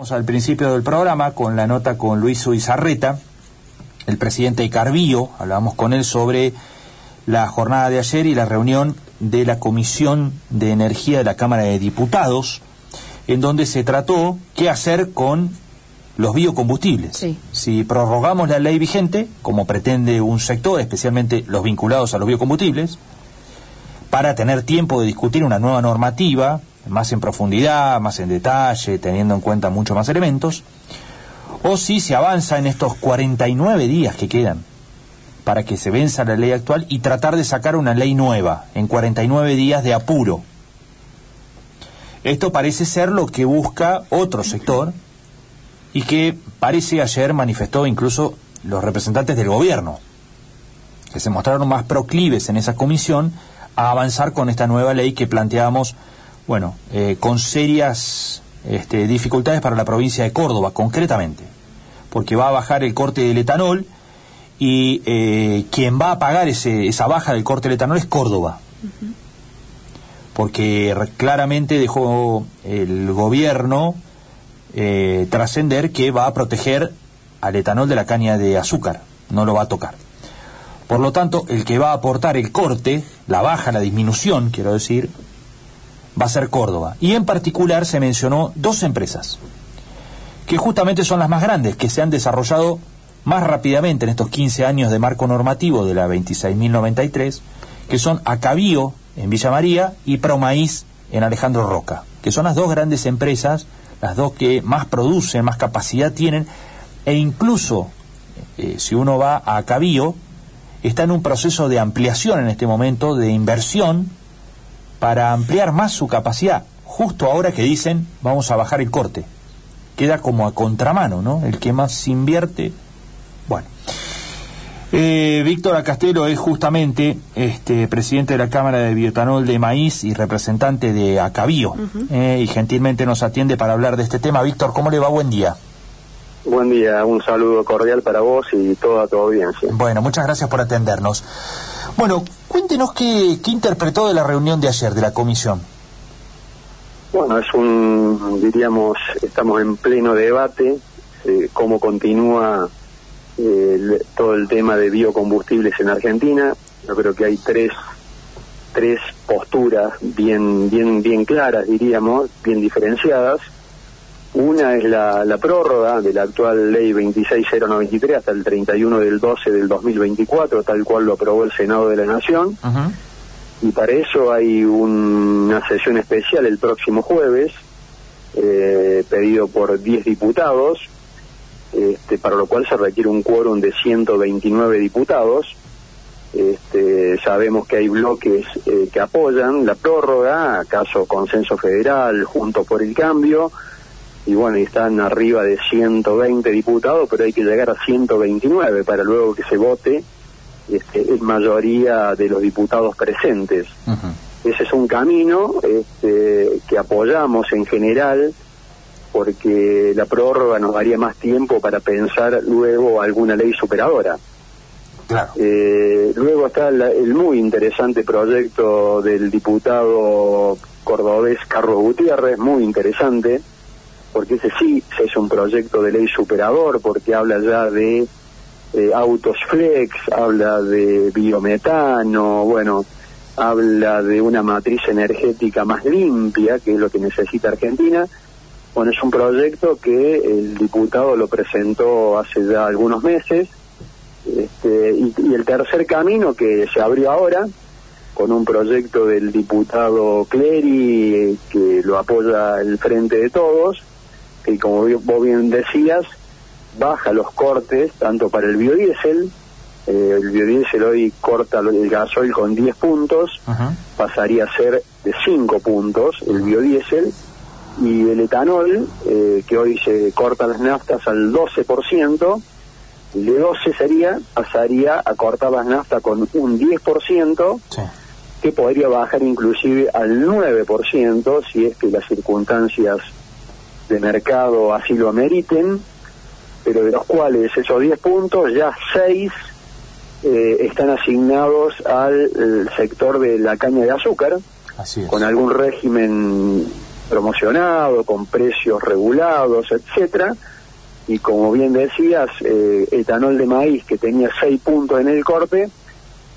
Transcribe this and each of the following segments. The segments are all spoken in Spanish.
Vamos al principio del programa con la nota con Luis Suizarreta, el presidente de Carbillo. Hablábamos con él sobre la jornada de ayer y la reunión de la Comisión de Energía de la Cámara de Diputados, en donde se trató qué hacer con los biocombustibles. Si prorrogamos la ley vigente, como pretende un sector, especialmente los vinculados a los biocombustibles, para tener tiempo de discutir una nueva normativa más en profundidad, más en detalle, teniendo en cuenta muchos más elementos, o si se avanza en estos 49 días que quedan para que se venza la ley actual y tratar de sacar una ley nueva en 49 días de apuro. Esto parece ser lo que busca otro sector y que parece ayer manifestó incluso los representantes del gobierno, que se mostraron más proclives en esa comisión a avanzar con esta nueva ley que planteamos bueno, eh, con serias este, dificultades para la provincia de Córdoba, concretamente, porque va a bajar el corte del etanol y eh, quien va a pagar ese, esa baja del corte del etanol es Córdoba. Porque claramente dejó el gobierno eh, trascender que va a proteger al etanol de la caña de azúcar, no lo va a tocar. Por lo tanto, el que va a aportar el corte, la baja, la disminución, quiero decir, va a ser Córdoba. Y en particular se mencionó dos empresas, que justamente son las más grandes, que se han desarrollado más rápidamente en estos 15 años de marco normativo de la 26.093, que son Acabío en Villa María y Promaíz en Alejandro Roca, que son las dos grandes empresas, las dos que más producen, más capacidad tienen, e incluso eh, si uno va a Acabío, está en un proceso de ampliación en este momento, de inversión, para ampliar más su capacidad, justo ahora que dicen vamos a bajar el corte. Queda como a contramano, ¿no? El que más invierte. Bueno. Eh, Víctor Acastelo es justamente este presidente de la Cámara de Biotanol de Maíz y representante de Acabío. Eh, y gentilmente nos atiende para hablar de este tema. Víctor, ¿cómo le va? Buen día. Buen día, un saludo cordial para vos y toda tu audiencia. Bueno, muchas gracias por atendernos. Bueno, cuéntenos qué, interpretó de la reunión de ayer de la comisión. Bueno, es un, diríamos, estamos en pleno debate, eh, cómo continúa eh, todo el tema de biocombustibles en Argentina. Yo creo que hay tres, tres posturas bien, bien, bien claras, diríamos, bien diferenciadas. Una es la, la, prórroga de la actual ley 26093 hasta el 31 del 12 del 2024, tal cual lo aprobó el Senado de la Nación. Y para eso hay una sesión especial el próximo jueves, eh, pedido por 10 diputados, este, para lo cual se requiere un quórum de 129 diputados. Este, sabemos que hay bloques eh, que apoyan la prórroga, acaso Consenso Federal, Junto por el Cambio, y bueno, están arriba de 120 diputados, pero hay que llegar a 129 para luego que se vote este, en mayoría de los diputados presentes. Ese es un camino este, que apoyamos en general porque la prórroga nos daría más tiempo para pensar luego alguna ley superadora. Eh, luego está el muy interesante proyecto del diputado cordobés Carlos Gutiérrez, muy interesante, porque ese sí es un proyecto de ley superador, porque habla ya de eh, autos flex, habla de biometano, bueno, habla de una matriz energética más limpia, que es lo que necesita Argentina. Bueno, es un proyecto que el diputado lo presentó hace ya algunos meses. Este, y, y el tercer camino que se abrió ahora, con un proyecto del diputado Clery, que lo apoya el Frente de Todos, que como vos bien decías, baja los cortes tanto para el biodiesel, eh, el biodiesel hoy corta el gasoil con 10 puntos, pasaría a ser de 5 puntos el biodiesel, y el etanol, eh, que hoy se corta las naftas al 12%, de 12 sería, pasaría a cortar las naftas con un 10%, que podría bajar inclusive al 9% si es que las circunstancias de mercado así lo ameriten, pero de los cuales esos 10 puntos, ya 6 eh, están asignados al sector de la caña de azúcar, con algún régimen promocionado, con precios regulados, etcétera. Y como bien decías, eh, etanol de maíz que tenía seis puntos en el corte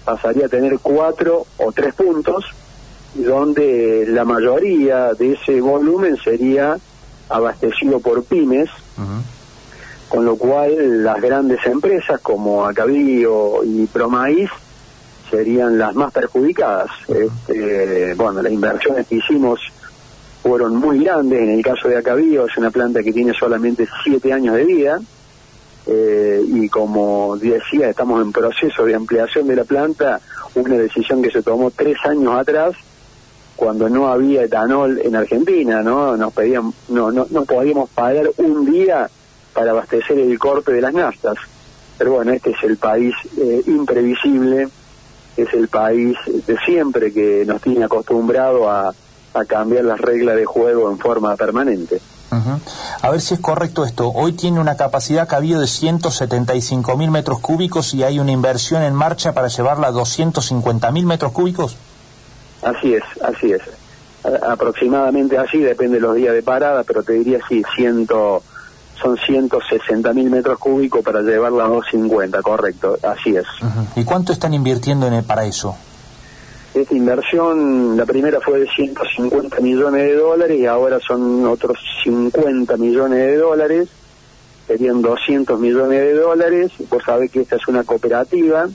pasaría a tener cuatro o tres puntos, donde la mayoría de ese volumen sería abastecido por pymes, con lo cual las grandes empresas como Acabío y Promaíz serían las más perjudicadas. Este, bueno, las inversiones que hicimos fueron muy grandes. En el caso de Acabío es una planta que tiene solamente siete años de vida. Eh, y como decía, estamos en proceso de ampliación de la planta, una decisión que se tomó tres años atrás, cuando no había etanol en Argentina, ¿no? Nos pedían, no, no, no podíamos pagar un día para abastecer el corte de las naftas. Pero bueno, este es el país eh, imprevisible, es el país de siempre que nos tiene acostumbrado a, cambiar las reglas de juego en forma permanente. A ver si es correcto esto. Hoy tiene una capacidad cabida de 175 mil metros cúbicos y hay una inversión en marcha para llevarla a 250 mil metros cúbicos. Así es, así es. aproximadamente así, depende de los días de parada, pero te diría sí, ciento, son 160 mil metros cúbicos para llevarla a 250, correcto, así es. ¿Y cuánto están invirtiendo en el, para eso? Esta inversión, la primera fue de 150 millones de dólares y ahora son otros 50 millones de dólares, serían 200 millones de dólares. Vos sabés que esta es una cooperativa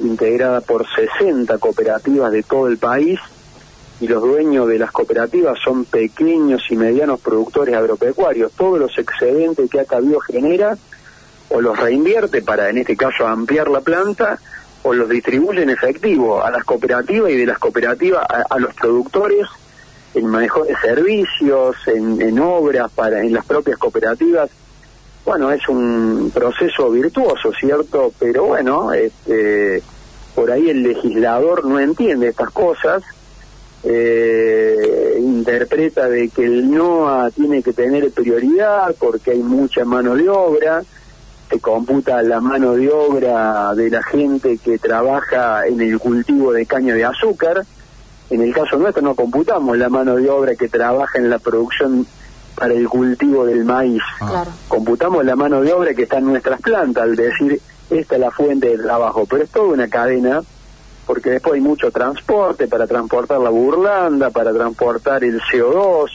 integrada por 60 cooperativas de todo el país y los dueños de las cooperativas son pequeños y medianos productores agropecuarios. Todos los excedentes que Acabío genera o los reinvierte para, en este caso, ampliar la planta o los distribuye en efectivo a las cooperativas y de las cooperativas a, los productores en mejores servicios, en, en, obras para en las propias cooperativas. Bueno, es un proceso virtuoso, ¿cierto? Pero bueno, este, por ahí el legislador no entiende estas cosas, eh, interpreta de que el NOA tiene que tener prioridad porque hay mucha mano de obra, se computa la mano de obra de la gente que trabaja en el cultivo de caña de azúcar. En el caso nuestro no computamos la mano de obra que trabaja en la producción para el cultivo del maíz. Ah. Computamos la mano de obra que está en nuestras plantas, al decir, esta es la fuente de trabajo, pero es toda una cadena, porque después hay mucho transporte para transportar la burlanda, para transportar el CO2,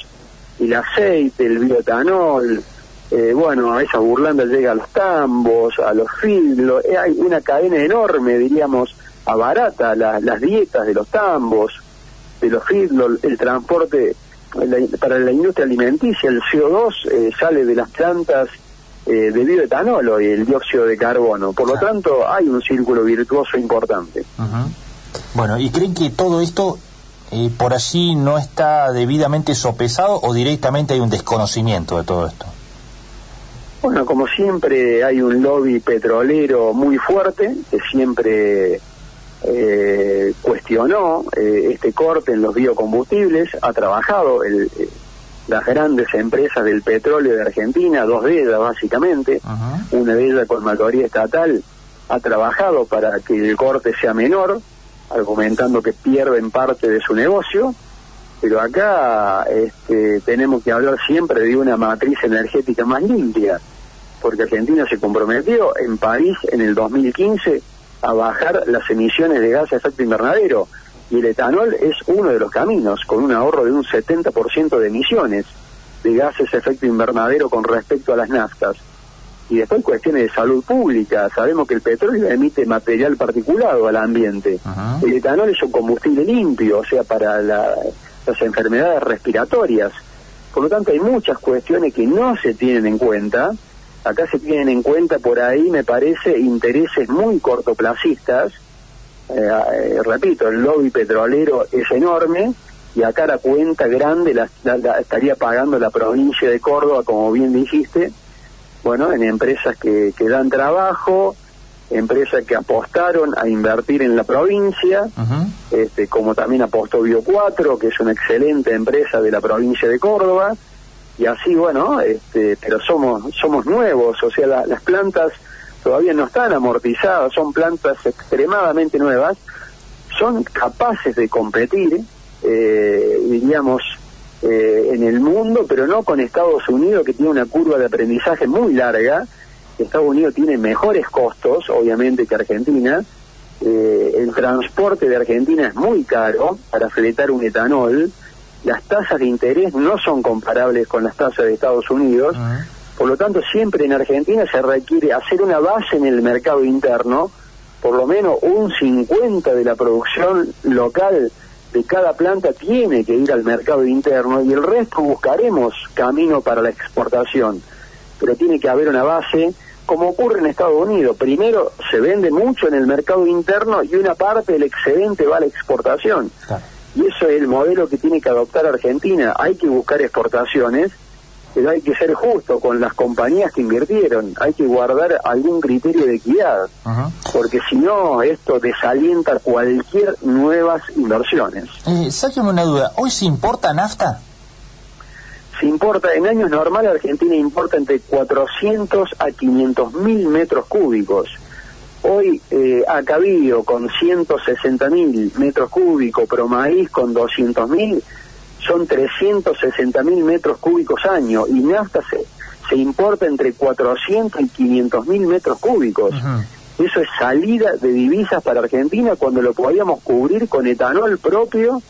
el aceite, el bioetanol, eh, bueno, esa burlanda llega a los tambos, a los filos, eh, hay una cadena enorme, diríamos, abarata las dietas de los tambos, de los filos, el transporte para la industria alimenticia, el CO2 eh, sale de las plantas eh, de bioetanol y el dióxido de carbono. Por lo tanto, hay un círculo virtuoso importante. Bueno, ¿y creen que todo esto por allí no está debidamente sopesado o directamente hay un desconocimiento de todo esto? Bueno, como siempre hay un lobby petrolero muy fuerte que siempre eh, cuestionó eh, este corte en los biocombustibles, ha trabajado el, eh, las grandes empresas del petróleo de Argentina, dos de ellas básicamente, una de ellas con mayoría estatal, ha trabajado para que el corte sea menor, argumentando que pierden parte de su negocio, pero acá este, tenemos que hablar siempre de una matriz energética más limpia porque Argentina se comprometió en París en el 2015 a bajar las emisiones de gas de efecto invernadero y el etanol es uno de los caminos, con un ahorro de un 70% de emisiones de gases de efecto invernadero con respecto a las naftas. Y después cuestiones de salud pública, sabemos que el petróleo emite material particulado al ambiente. El etanol es un combustible limpio, o sea, para las enfermedades respiratorias. Por lo tanto, hay muchas cuestiones que no se tienen en cuenta acá se tienen en cuenta por ahí, me parece, intereses muy cortoplacistas. Eh, eh, repito, el lobby petrolero es enorme y acá la cuenta grande la, estaría pagando la provincia de Córdoba, como bien dijiste, bueno, en empresas que, que dan trabajo, empresas que apostaron a invertir en la provincia, este, como también apostó Bio 4, que es una excelente empresa de la provincia de Córdoba, y así bueno este pero somos somos nuevos o sea las plantas todavía no están amortizadas son plantas extremadamente nuevas son capaces de competir eh, diríamos eh, en el mundo, pero no con Estados Unidos, que tiene una curva de aprendizaje muy larga. Estados Unidos tiene mejores costos, obviamente, que Argentina. Eh, el transporte de Argentina es muy caro para fletar un etanol. Las tasas de interés no son comparables con las tasas de Estados Unidos. Por lo tanto, siempre en Argentina se requiere hacer una base en el mercado interno, por lo menos un 50 de la producción local de cada planta tiene que ir al mercado interno y el resto buscaremos camino para la exportación. Pero tiene que haber una base, como ocurre en Estados Unidos. Primero se vende mucho en el mercado interno y una parte del excedente va a la exportación. Y eso es el modelo que tiene que adoptar Argentina. Hay que buscar exportaciones pero hay que ser justo con las compañías que invirtieron, hay que guardar algún criterio de equidad, porque si no, esto desalienta cualquier nuevas inversiones. Eh, sáqueme una duda, ¿hoy se importa nafta? Se importa, en años normales Argentina importa entre 400 a 500 mil metros cúbicos. Hoy eh, cabido con 160 mil metros cúbicos, pero maíz con 200 mil, son 360 mil metros cúbicos año y nafta se, se importa entre 400 y 500 mil metros cúbicos. Eso es salida de divisas para Argentina cuando lo podíamos cubrir con etanol propio,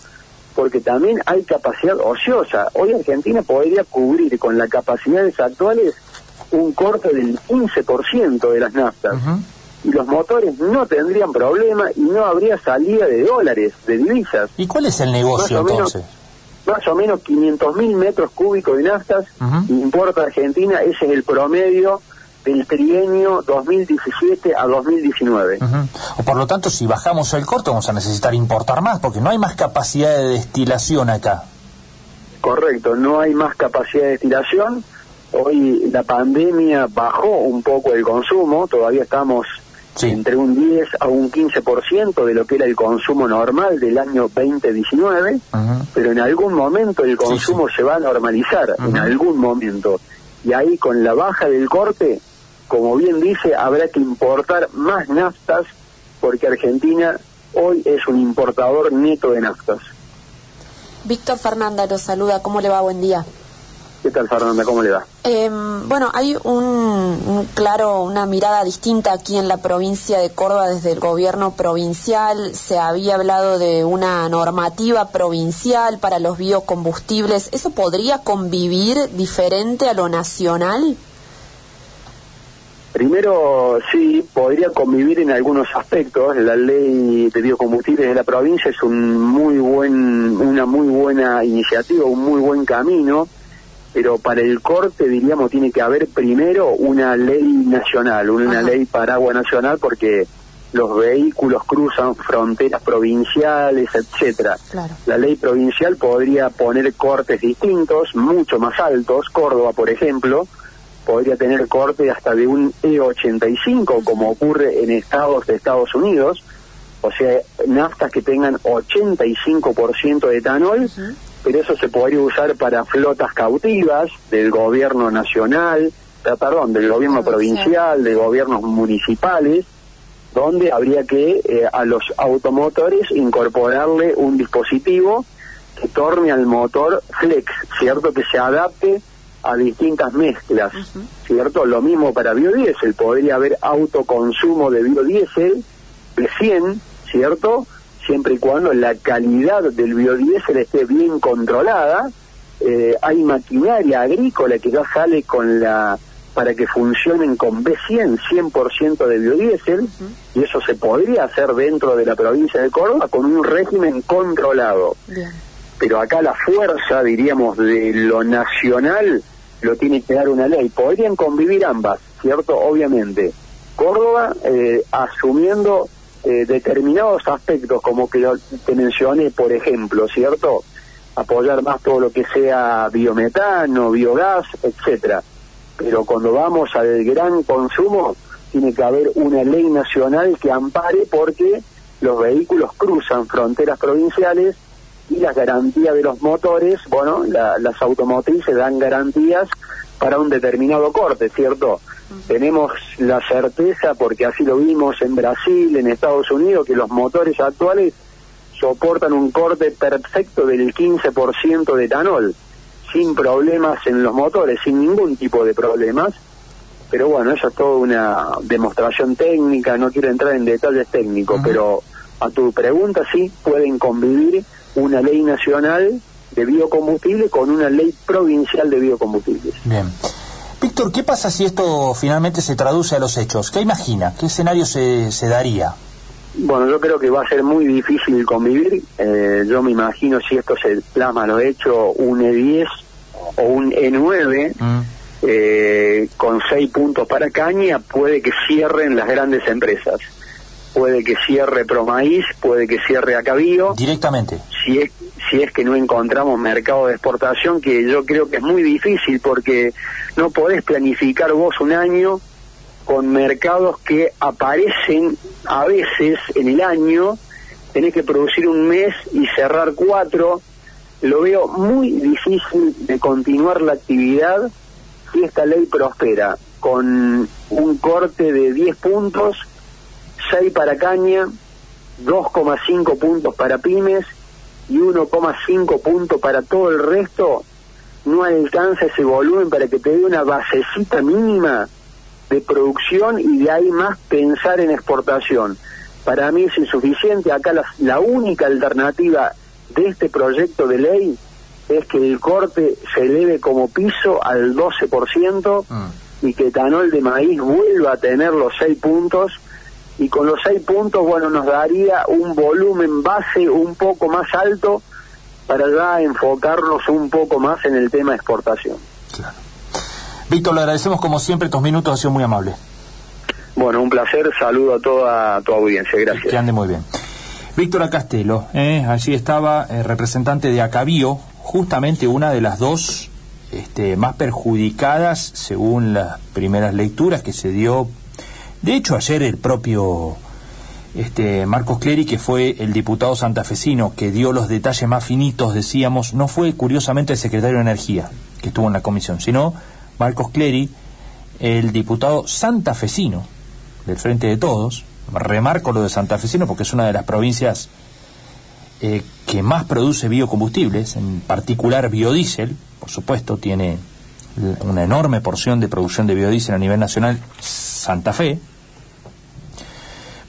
porque también hay capacidad ociosa. Hoy Argentina podría cubrir con las capacidades actuales un corte del 15% de las naftas. Y los motores no tendrían problema y no habría salida de dólares, de divisas. ¿Y cuál es el negocio entonces? más o menos 500 mil metros cúbicos de naftas importa Argentina, ese es el promedio del trienio 2017 a 2019. o por lo tanto, si bajamos el corto, vamos a necesitar importar más, porque no hay más capacidad de destilación acá. Correcto, no hay más capacidad de destilación. Hoy la pandemia bajó un poco el consumo, todavía estamos entre un 10 a un 15% de lo que era el consumo normal del año 2019, pero en algún momento el consumo se va a normalizar, en algún momento. Y ahí con la baja del corte, como bien dice, habrá que importar más naftas porque Argentina hoy es un importador neto de naftas. Víctor Fernanda lo saluda, ¿cómo le va? Buen día. ¿Qué tal, Fernanda? ¿Cómo le va? Em, bueno, hay un, claro, una mirada distinta aquí en la provincia de Córdoba desde el gobierno provincial. Se había hablado de una normativa provincial para los biocombustibles. ¿Eso podría convivir diferente a lo nacional? Primero, sí, podría convivir en algunos aspectos. La ley de biocombustibles de la provincia es un muy buen, una muy buena iniciativa, un muy buen camino pero para el corte, diríamos, tiene que haber primero una ley nacional, una ley paraguas nacional, porque los vehículos cruzan fronteras provinciales, etcétera. La ley provincial podría poner cortes distintos, mucho más altos. Córdoba, por ejemplo, podría tener corte hasta de un E85, como ocurre en estados de Estados Unidos, o sea, naftas que tengan 85% de etanol pero eso se podría usar para flotas cautivas del gobierno nacional, perdón, del gobierno provincial, de gobiernos municipales, donde habría que eh, a los automotores incorporarle un dispositivo que torne al motor flex, ¿cierto? Que se adapte a distintas mezclas, ¿cierto? Lo mismo para biodiesel, podría haber autoconsumo de biodiesel de 100, ¿cierto? Siempre y cuando la calidad del biodiesel esté bien controlada. Eh, hay maquinaria agrícola que ya sale con la para que funcionen con B100, 100% de biodiesel, y eso se podría hacer dentro de la provincia de Córdoba con un régimen controlado. Pero acá la fuerza, diríamos, de lo nacional lo tiene que dar una ley. Podrían convivir ambas, ¿cierto? Obviamente. Córdoba eh, asumiendo eh, determinados aspectos, como que te mencioné, por ejemplo, ¿cierto? Apoyar más todo lo que sea biometano, biogás, etcétera. Pero cuando vamos al gran consumo, tiene que haber una ley nacional que ampare porque los vehículos cruzan fronteras provinciales y las garantías de los motores, bueno, las automotrices dan garantías para un determinado corte, ¿cierto? Tenemos la certeza, porque así lo vimos en Brasil, en Estados Unidos, que los motores actuales soportan un corte perfecto del 15% de etanol, sin problemas en los motores, sin ningún tipo de problemas. Pero bueno, eso es toda una demostración técnica, no quiero entrar en detalles técnicos, pero a tu pregunta sí, pueden convivir una ley nacional de biocombustible con una ley provincial de biocombustibles. Bien. Víctor, ¿qué pasa si esto finalmente se traduce a los hechos? ¿Qué imagina? ¿Qué escenario se, se daría? Bueno, yo creo que va a ser muy difícil convivir. Eh, yo me imagino si esto se plasma lo hecho, un E10 o un E9 mm. eh, con seis puntos para caña, puede que cierren las grandes empresas. Puede que cierre Promaíz, puede que cierre Acabío. Directamente. Si es, si es que no encontramos mercado de exportación, que yo creo que es muy difícil porque no podés planificar vos un año con mercados que aparecen a veces en el año, tenés que producir un mes y cerrar cuatro, lo veo muy difícil de continuar la actividad si esta ley prospera, con un corte de 10 puntos, 6 para caña, 2,5 puntos para pymes y 1,5 puntos para todo el resto, no alcanza ese volumen para que te dé una basecita mínima de producción y de ahí más pensar en exportación. Para mí es insuficiente. Acá la, única alternativa de este proyecto de ley es que el corte se eleve como piso al 12% mm. y que etanol de maíz vuelva a tener los 6 puntos y con los 6 puntos, bueno, nos daría un volumen base un poco más alto para ya enfocarnos un poco más en el tema exportación. Claro. Víctor, le agradecemos como siempre estos minutos, ha sido muy amable. Bueno, un placer, saludo a toda tu audiencia, gracias. Que ande muy bien. Víctor Acastelo, eh, allí estaba el representante de Acabío, justamente una de las dos este, más perjudicadas según las primeras lecturas que se dio. De hecho, ayer el propio este, Marcos Clery, que fue el diputado santafesino que dio los detalles más finitos, decíamos, no fue curiosamente el secretario de Energía que estuvo en la comisión, sino Marcos Clery, el diputado santafesino del Frente de Todos, remarco lo de santafesino porque es una de las provincias eh, que más produce biocombustibles, en particular biodiesel, por supuesto, tiene una enorme porción de producción de biodiesel a nivel nacional, Santa Fe.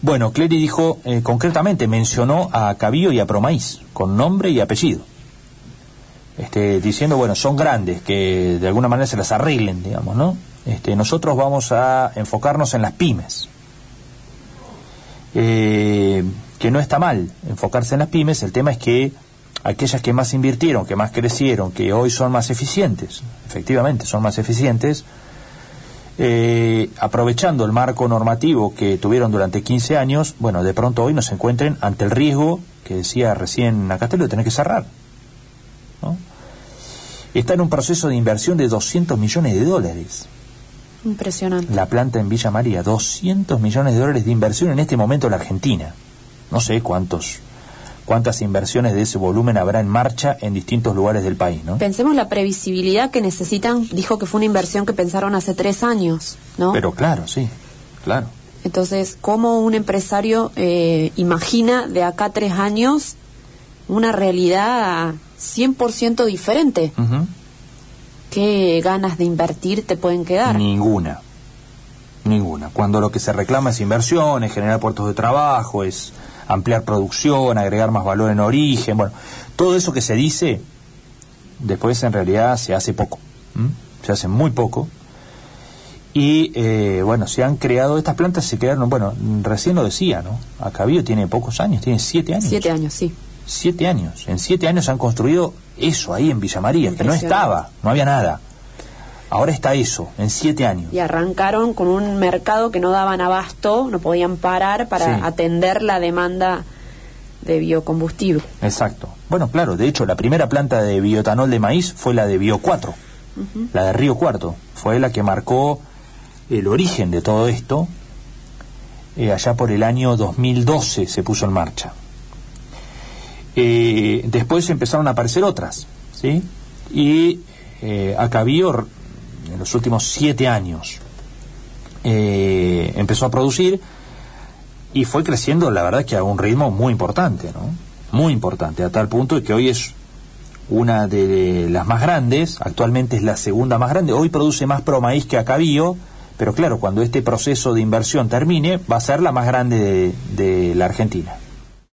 Bueno, Clery dijo, eh, concretamente, mencionó a Cabío y a Promaíz, con nombre y apellido este, diciendo, bueno, son grandes, que de alguna manera se las arreglen, digamos, ¿no? Este, nosotros vamos a enfocarnos en las pymes. Eh, que no está mal enfocarse en las pymes, el tema es que aquellas que más invirtieron, que más crecieron, que hoy son más eficientes, efectivamente son más eficientes, eh, aprovechando el marco normativo que tuvieron durante 15 años, bueno, de pronto hoy nos encuentren ante el riesgo que decía recién Acastelo de tener que cerrar. Está en un proceso de inversión de 200 millones de dólares. Impresionante. La planta en Villa María, 200 millones de dólares de inversión en este momento en la Argentina. No sé cuántos cuántas inversiones de ese volumen habrá en marcha en distintos lugares del país, ¿no? Pensemos la previsibilidad que necesitan, dijo que fue una inversión que pensaron hace tres años, ¿no? Pero claro, sí, claro. Entonces, ¿cómo un empresario eh, imagina de acá tres años una realidad 100% diferente. ¿Qué ganas de invertir te pueden quedar? Ninguna. Ninguna. Cuando lo que se reclama es inversión, es generar puertos de trabajo, es ampliar producción, agregar más valor en origen, bueno, todo eso que se dice, después en realidad se hace poco. Se hace muy poco. Y eh, bueno, se han creado, estas plantas se crearon, bueno, recién lo decía, ¿no? Acabío tiene pocos años, tiene siete años. Siete años, sí. Siete años. En siete años han construido eso ahí en Villa María, que no estaba, no había nada. Ahora está eso, en siete años. Y arrancaron con un mercado que no daban abasto, no podían parar para atender la demanda de biocombustible. Exacto. Bueno, claro, de hecho, la primera planta de bioetanol de maíz fue la de Bio 4, la de Río Cuarto. Fue la que marcó el origen de todo esto. Eh, allá por el año 2012 se puso en marcha. Eh, después empezaron a aparecer otras, ¿sí? Y eh, Acabío, en los últimos siete años, eh, empezó a producir y fue creciendo, la verdad, que a un ritmo muy importante, ¿no? muy importante, a tal punto que hoy es una de las más grandes, actualmente es la segunda más grande, hoy produce más promaíz que acabío, pero claro, cuando este proceso de inversión termine, va a ser la más grande de, de la Argentina.